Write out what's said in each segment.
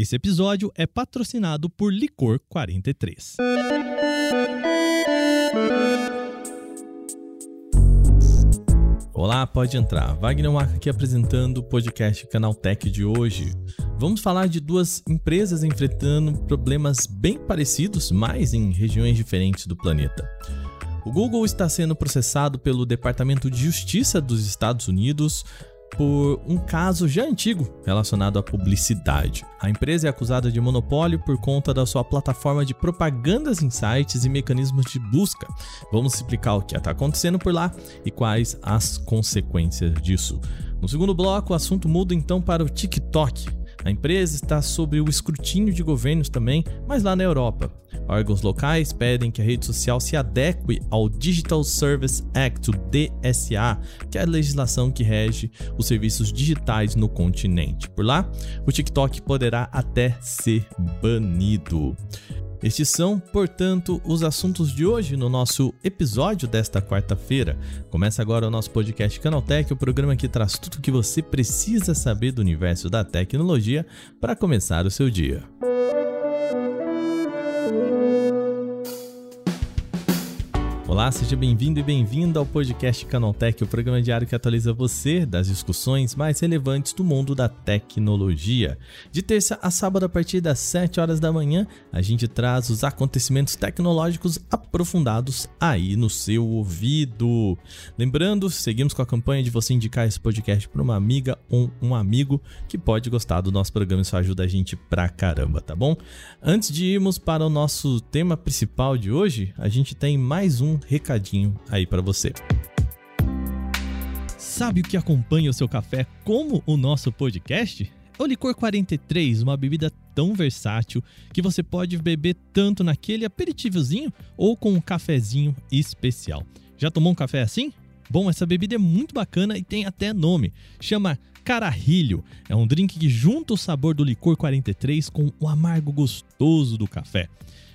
Esse episódio é patrocinado por Licor 43. Olá, pode entrar. Wagner Marca aqui apresentando o podcast Canaltech de hoje. Vamos falar de duas empresas enfrentando problemas bem parecidos, mas em regiões diferentes do planeta. O Google está sendo processado pelo Departamento de Justiça dos Estados Unidos por um caso já antigo relacionado à publicidade. A empresa é acusada de monopólio por conta da sua plataforma de propagandas em sites e mecanismos de busca. Vamos explicar o que está acontecendo por lá e quais as consequências disso. No segundo bloco, o assunto muda então para o TikTok. A empresa está sob o escrutínio de governos também, mas lá na Europa. Órgãos locais pedem que a rede social se adeque ao Digital Service Act, o DSA, que é a legislação que rege os serviços digitais no continente. Por lá, o TikTok poderá até ser banido. Estes são, portanto, os assuntos de hoje no nosso episódio desta quarta-feira. Começa agora o nosso podcast Canaltech, o programa que traz tudo o que você precisa saber do universo da tecnologia para começar o seu dia. Olá, seja bem-vindo e bem-vinda ao podcast Canaltech, o programa diário que atualiza você das discussões mais relevantes do mundo da tecnologia. De terça a sábado, a partir das 7 horas da manhã, a gente traz os acontecimentos tecnológicos aprofundados aí no seu ouvido. Lembrando, seguimos com a campanha de você indicar esse podcast para uma amiga ou um amigo que pode gostar do nosso programa, isso ajuda a gente pra caramba, tá bom? Antes de irmos para o nosso tema principal de hoje, a gente tem mais um recadinho aí para você. Sabe o que acompanha o seu café como o nosso podcast? É o Licor 43, uma bebida tão versátil que você pode beber tanto naquele aperitivozinho ou com um cafezinho especial. Já tomou um café assim? Bom, essa bebida é muito bacana e tem até nome. Chama Cararrilho. É um drink que junta o sabor do licor 43 com o amargo gostoso do café.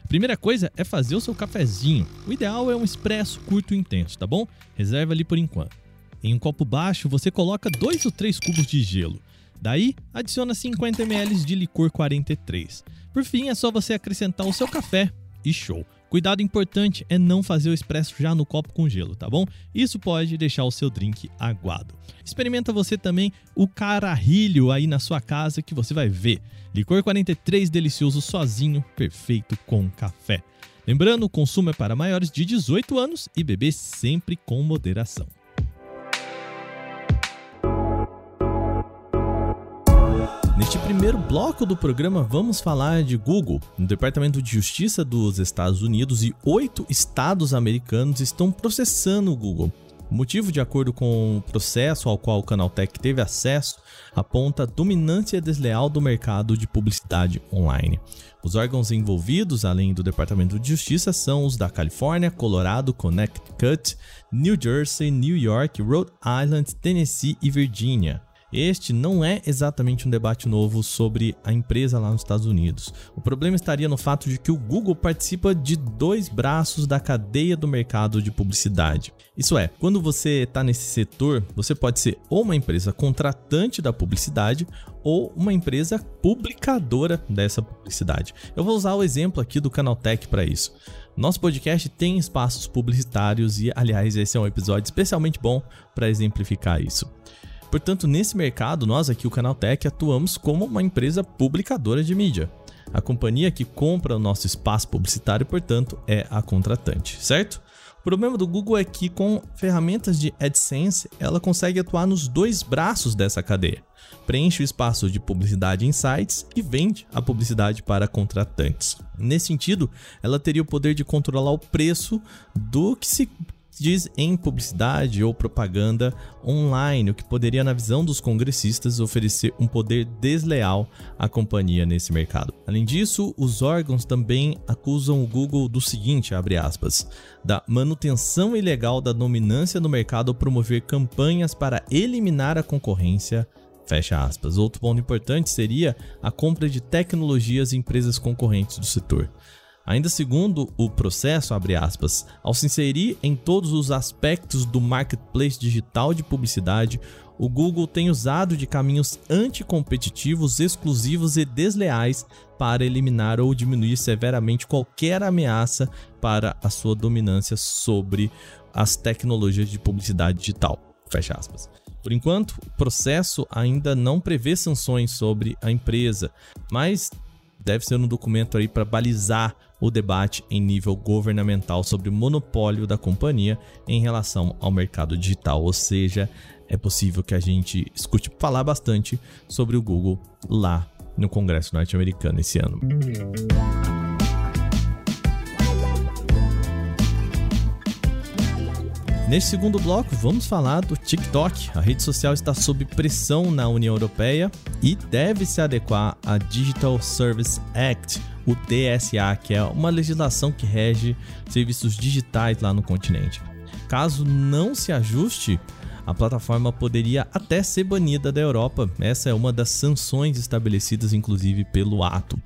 Primeira coisa é fazer o seu cafezinho. O ideal é um expresso curto e intenso, tá bom? Reserva ali por enquanto. Em um copo baixo, você coloca 2 ou 3 cubos de gelo. Daí, adiciona 50 ml de licor 43. Por fim, é só você acrescentar o seu café e show. Cuidado importante é não fazer o expresso já no copo com gelo, tá bom? Isso pode deixar o seu drink aguado. Experimenta você também o cararrilho aí na sua casa que você vai ver. Licor 43 delicioso sozinho, perfeito com café. Lembrando, o consumo é para maiores de 18 anos e beber sempre com moderação. Neste primeiro bloco do programa, vamos falar de Google. O Departamento de Justiça dos Estados Unidos e oito estados americanos estão processando o Google. O motivo, de acordo com o processo ao qual o Canaltech teve acesso, aponta a dominância desleal do mercado de publicidade online. Os órgãos envolvidos, além do Departamento de Justiça, são os da Califórnia, Colorado, Connecticut, New Jersey, New York, Rhode Island, Tennessee e Virgínia. Este não é exatamente um debate novo sobre a empresa lá nos Estados Unidos. O problema estaria no fato de que o Google participa de dois braços da cadeia do mercado de publicidade. Isso é, quando você está nesse setor, você pode ser ou uma empresa contratante da publicidade ou uma empresa publicadora dessa publicidade. Eu vou usar o exemplo aqui do Canaltech para isso. Nosso podcast tem espaços publicitários e, aliás, esse é um episódio especialmente bom para exemplificar isso. Portanto, nesse mercado, nós aqui, o Canaltech, atuamos como uma empresa publicadora de mídia. A companhia que compra o nosso espaço publicitário, portanto, é a contratante, certo? O problema do Google é que com ferramentas de AdSense, ela consegue atuar nos dois braços dessa cadeia. Preenche o espaço de publicidade em sites e vende a publicidade para contratantes. Nesse sentido, ela teria o poder de controlar o preço do que se diz em publicidade ou propaganda online, o que poderia, na visão dos congressistas, oferecer um poder desleal à companhia nesse mercado. Além disso, os órgãos também acusam o Google do seguinte, aspas, da manutenção ilegal da dominância no mercado ao promover campanhas para eliminar a concorrência Fecha aspas. Outro ponto importante seria a compra de tecnologias em empresas concorrentes do setor. Ainda segundo o processo, aspas, ao se inserir em todos os aspectos do marketplace digital de publicidade, o Google tem usado de caminhos anticompetitivos, exclusivos e desleais para eliminar ou diminuir severamente qualquer ameaça para a sua dominância sobre as tecnologias de publicidade digital. Fecha aspas. Por enquanto, o processo ainda não prevê sanções sobre a empresa, mas deve ser um documento aí para balizar o debate em nível governamental sobre o monopólio da companhia em relação ao mercado digital, ou seja, é possível que a gente escute falar bastante sobre o Google lá no Congresso norte-americano esse ano. Neste segundo bloco, vamos falar do TikTok. A rede social está sob pressão na União Europeia e deve se adequar à Digital Service Act, o DSA, que é uma legislação que rege serviços digitais lá no continente. Caso não se ajuste, a plataforma poderia até ser banida da Europa. Essa é uma das sanções estabelecidas, inclusive, pelo ato.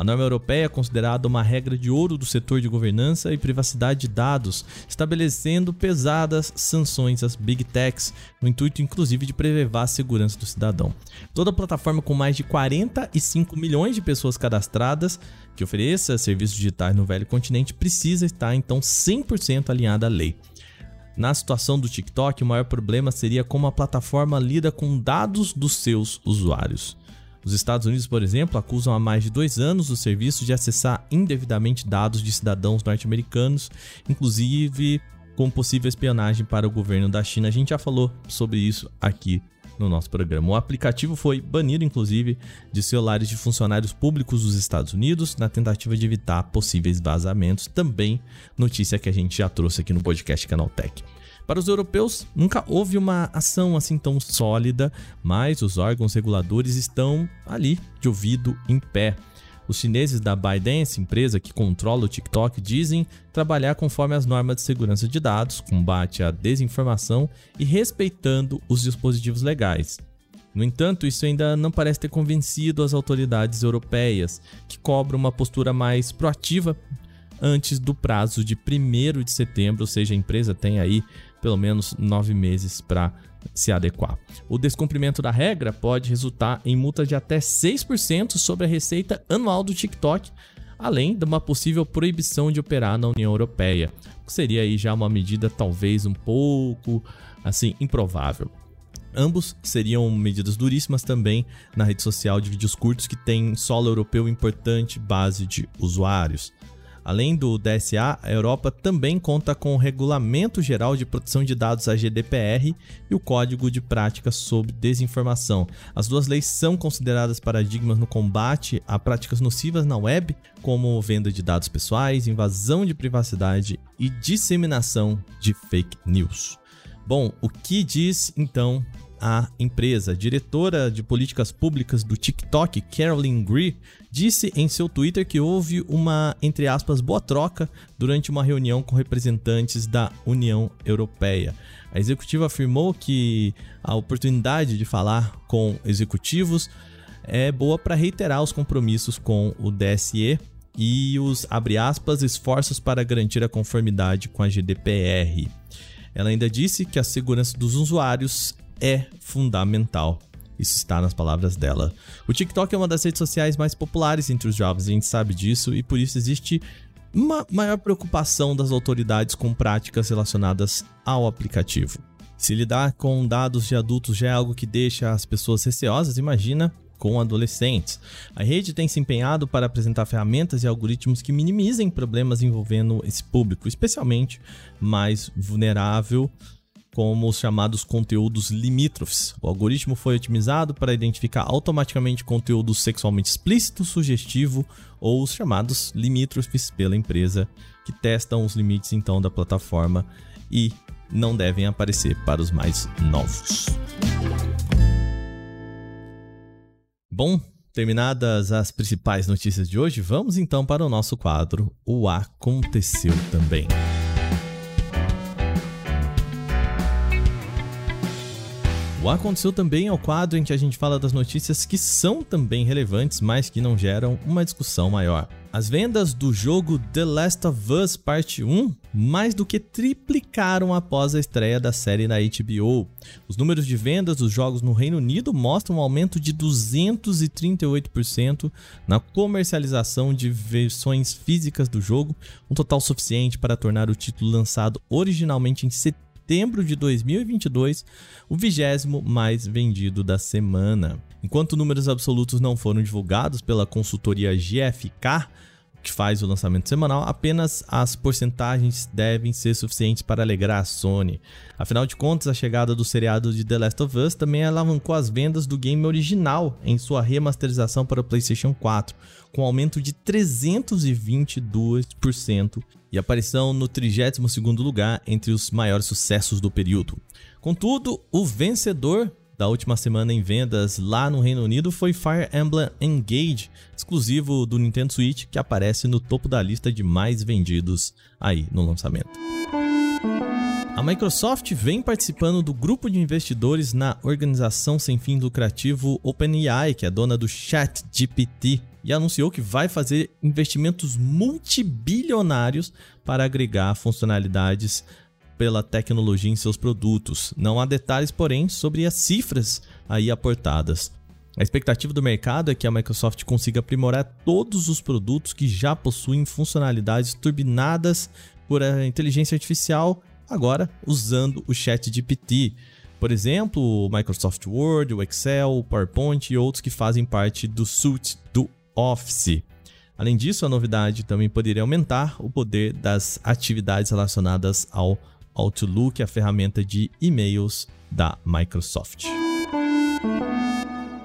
A norma europeia é considerada uma regra de ouro do setor de governança e privacidade de dados, estabelecendo pesadas sanções às big techs, no intuito inclusive de preservar a segurança do cidadão. Toda plataforma com mais de 45 milhões de pessoas cadastradas que ofereça serviços digitais no velho continente precisa estar então 100% alinhada à lei. Na situação do TikTok, o maior problema seria como a plataforma lida com dados dos seus usuários. Os Estados Unidos, por exemplo, acusam há mais de dois anos o serviço de acessar indevidamente dados de cidadãos norte-americanos, inclusive com possível espionagem para o governo da China. A gente já falou sobre isso aqui no nosso programa. O aplicativo foi banido, inclusive, de celulares de funcionários públicos dos Estados Unidos, na tentativa de evitar possíveis vazamentos. Também notícia que a gente já trouxe aqui no podcast Canaltech. Para os europeus, nunca houve uma ação assim tão sólida, mas os órgãos reguladores estão ali, de ouvido em pé. Os chineses da ByteDance, empresa que controla o TikTok, dizem trabalhar conforme as normas de segurança de dados, combate à desinformação e respeitando os dispositivos legais. No entanto, isso ainda não parece ter convencido as autoridades europeias, que cobram uma postura mais proativa antes do prazo de 1 de setembro, ou seja, a empresa tem aí pelo menos nove meses para se adequar. O descumprimento da regra pode resultar em multa de até 6% sobre a receita anual do TikTok, além de uma possível proibição de operar na União Europeia, que seria aí já uma medida talvez um pouco assim improvável. Ambos seriam medidas duríssimas também na rede social de vídeos curtos que tem solo europeu importante base de usuários. Além do DSA, a Europa também conta com o Regulamento Geral de Proteção de Dados, a GDPR, e o Código de Práticas sobre Desinformação. As duas leis são consideradas paradigmas no combate a práticas nocivas na web, como venda de dados pessoais, invasão de privacidade e disseminação de fake news. Bom, o que diz então a empresa. A diretora de políticas públicas do TikTok, Carolyn Gree, disse em seu Twitter que houve uma, entre aspas, boa troca durante uma reunião com representantes da União Europeia. A executiva afirmou que a oportunidade de falar com executivos é boa para reiterar os compromissos com o DSE e os, aspas, esforços para garantir a conformidade com a GDPR. Ela ainda disse que a segurança dos usuários é fundamental. Isso está nas palavras dela. O TikTok é uma das redes sociais mais populares entre os jovens, a gente sabe disso, e por isso existe uma maior preocupação das autoridades com práticas relacionadas ao aplicativo. Se lidar com dados de adultos já é algo que deixa as pessoas receosas, imagina com adolescentes. A rede tem se empenhado para apresentar ferramentas e algoritmos que minimizem problemas envolvendo esse público, especialmente mais vulnerável como os chamados conteúdos limítrofes. O algoritmo foi otimizado para identificar automaticamente conteúdo sexualmente explícito, sugestivo ou os chamados limítrofes pela empresa, que testam os limites então da plataforma e não devem aparecer para os mais novos. Bom, terminadas as principais notícias de hoje, vamos então para o nosso quadro O Aconteceu Também. O Aconteceu também é o quadro em que a gente fala das notícias que são também relevantes, mas que não geram uma discussão maior. As vendas do jogo The Last of Us Parte 1 mais do que triplicaram após a estreia da série na HBO. Os números de vendas dos jogos no Reino Unido mostram um aumento de 238% na comercialização de versões físicas do jogo, um total suficiente para tornar o título lançado originalmente em setembro de 2022 o vigésimo mais vendido da semana. Enquanto números absolutos não foram divulgados pela consultoria GFK, que faz o lançamento semanal, apenas as porcentagens devem ser suficientes para alegrar a Sony. Afinal de contas, a chegada do seriado de The Last of Us também alavancou as vendas do game original em sua remasterização para o PlayStation 4, com aumento de 322% e aparição no 32º lugar entre os maiores sucessos do período. Contudo, o vencedor da última semana em vendas lá no Reino Unido foi Fire Emblem Engage, exclusivo do Nintendo Switch, que aparece no topo da lista de mais vendidos aí no lançamento. A Microsoft vem participando do grupo de investidores na organização sem fim lucrativo OpenAI, que é dona do ChatGPT, e anunciou que vai fazer investimentos multibilionários para agregar funcionalidades pela tecnologia em seus produtos. Não há detalhes, porém, sobre as cifras aí aportadas. A expectativa do mercado é que a Microsoft consiga aprimorar todos os produtos que já possuem funcionalidades turbinadas por inteligência artificial, agora usando o Chat GPT. Por exemplo, o Microsoft Word, o Excel, o PowerPoint e outros que fazem parte do suite do Office. Além disso, a novidade também poderia aumentar o poder das atividades relacionadas ao Outlook, a ferramenta de e-mails da Microsoft.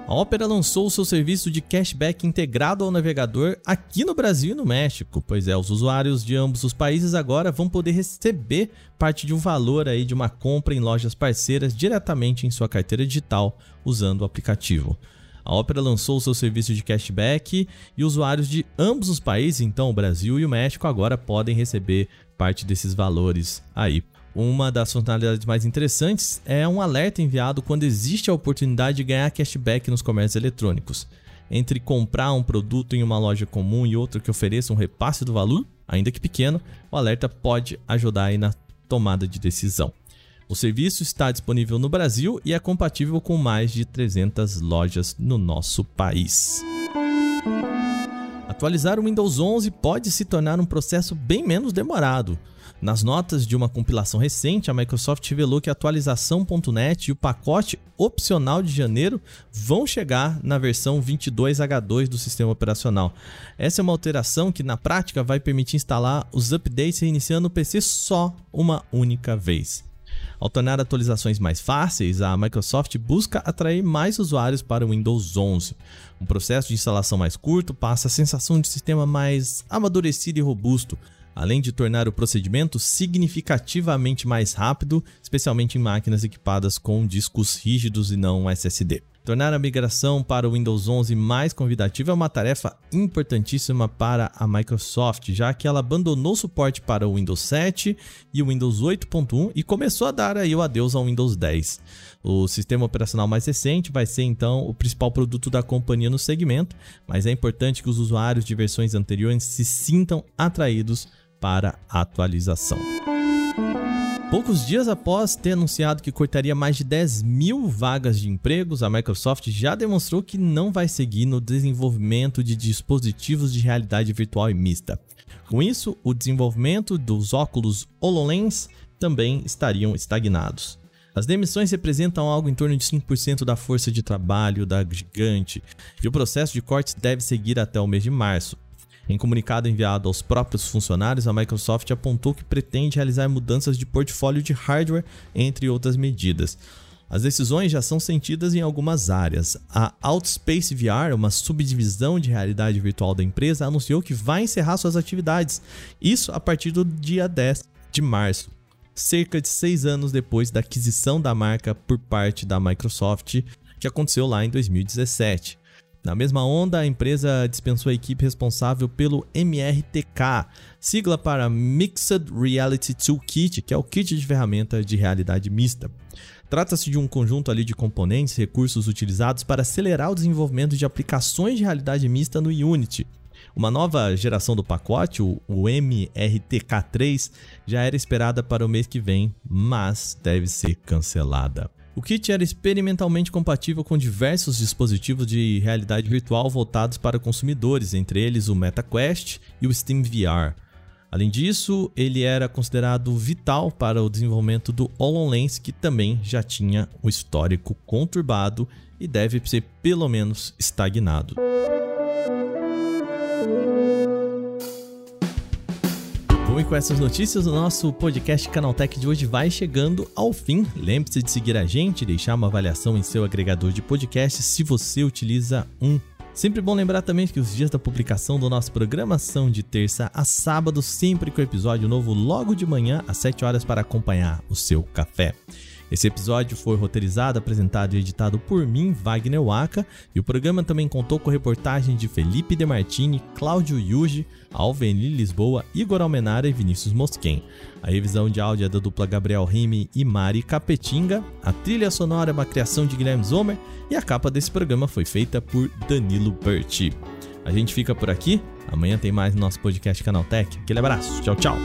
A Opera lançou seu serviço de cashback integrado ao navegador aqui no Brasil e no México, pois é, os usuários de ambos os países agora vão poder receber parte de um valor aí de uma compra em lojas parceiras diretamente em sua carteira digital usando o aplicativo. A Opera lançou seu serviço de cashback e usuários de ambos os países, então o Brasil e o México, agora podem receber parte desses valores aí. Uma das funcionalidades mais interessantes é um alerta enviado quando existe a oportunidade de ganhar cashback nos comércios eletrônicos. Entre comprar um produto em uma loja comum e outra que ofereça um repasse do valor, ainda que pequeno, o alerta pode ajudar aí na tomada de decisão. O serviço está disponível no Brasil e é compatível com mais de 300 lojas no nosso país. Atualizar o Windows 11 pode se tornar um processo bem menos demorado. Nas notas de uma compilação recente, a Microsoft revelou que a atualização.net e o pacote opcional de janeiro vão chegar na versão 22H2 do sistema operacional. Essa é uma alteração que na prática vai permitir instalar os updates reiniciando o PC só uma única vez. Ao tornar atualizações mais fáceis, a Microsoft busca atrair mais usuários para o Windows 11. Um processo de instalação mais curto passa a sensação de sistema mais amadurecido e robusto, além de tornar o procedimento significativamente mais rápido, especialmente em máquinas equipadas com discos rígidos e não SSD. Tornar a migração para o Windows 11 mais convidativa é uma tarefa importantíssima para a Microsoft, já que ela abandonou suporte para o Windows 7 e o Windows 8.1 e começou a dar aí o adeus ao Windows 10. O sistema operacional mais recente vai ser então o principal produto da companhia no segmento, mas é importante que os usuários de versões anteriores se sintam atraídos para atualização. Poucos dias após ter anunciado que cortaria mais de 10 mil vagas de empregos, a Microsoft já demonstrou que não vai seguir no desenvolvimento de dispositivos de realidade virtual e mista. Com isso, o desenvolvimento dos óculos HoloLens também estariam estagnados. As demissões representam algo em torno de 5% da força de trabalho da gigante, e o processo de cortes deve seguir até o mês de março. Em comunicado enviado aos próprios funcionários, a Microsoft apontou que pretende realizar mudanças de portfólio de hardware, entre outras medidas. As decisões já são sentidas em algumas áreas. A Outspace VR, uma subdivisão de realidade virtual da empresa, anunciou que vai encerrar suas atividades, isso a partir do dia 10 de março, cerca de seis anos depois da aquisição da marca por parte da Microsoft, que aconteceu lá em 2017. Na mesma onda, a empresa dispensou a equipe responsável pelo MRTK, sigla para Mixed Reality Toolkit, que é o kit de ferramenta de realidade mista. Trata-se de um conjunto ali de componentes e recursos utilizados para acelerar o desenvolvimento de aplicações de realidade mista no Unity. Uma nova geração do pacote, o, o MRTK3, já era esperada para o mês que vem, mas deve ser cancelada. O kit era experimentalmente compatível com diversos dispositivos de realidade virtual voltados para consumidores, entre eles o MetaQuest e o Steam VR. Além disso, ele era considerado vital para o desenvolvimento do HoloLens, que também já tinha um histórico conturbado e deve ser pelo menos estagnado. Bom, e com essas notícias, o nosso podcast Canaltech de hoje vai chegando ao fim. Lembre-se de seguir a gente, deixar uma avaliação em seu agregador de podcast se você utiliza um. Sempre bom lembrar também que os dias da publicação do nosso programa são de terça a sábado, sempre com episódio novo logo de manhã às 7 horas para acompanhar o seu café. Esse episódio foi roteirizado, apresentado e editado por mim, Wagner Waka, e o programa também contou com reportagem de Felipe Demartini, Cláudio Yuji, Alveni Lisboa, Igor Almenara e Vinícius Mosquen. A revisão de áudio é da dupla Gabriel Rime e Mari Capetinga, a trilha sonora é uma criação de Guilherme Zomer e a capa desse programa foi feita por Danilo Berti. A gente fica por aqui, amanhã tem mais no nosso podcast Canaltech. Aquele abraço, tchau, tchau!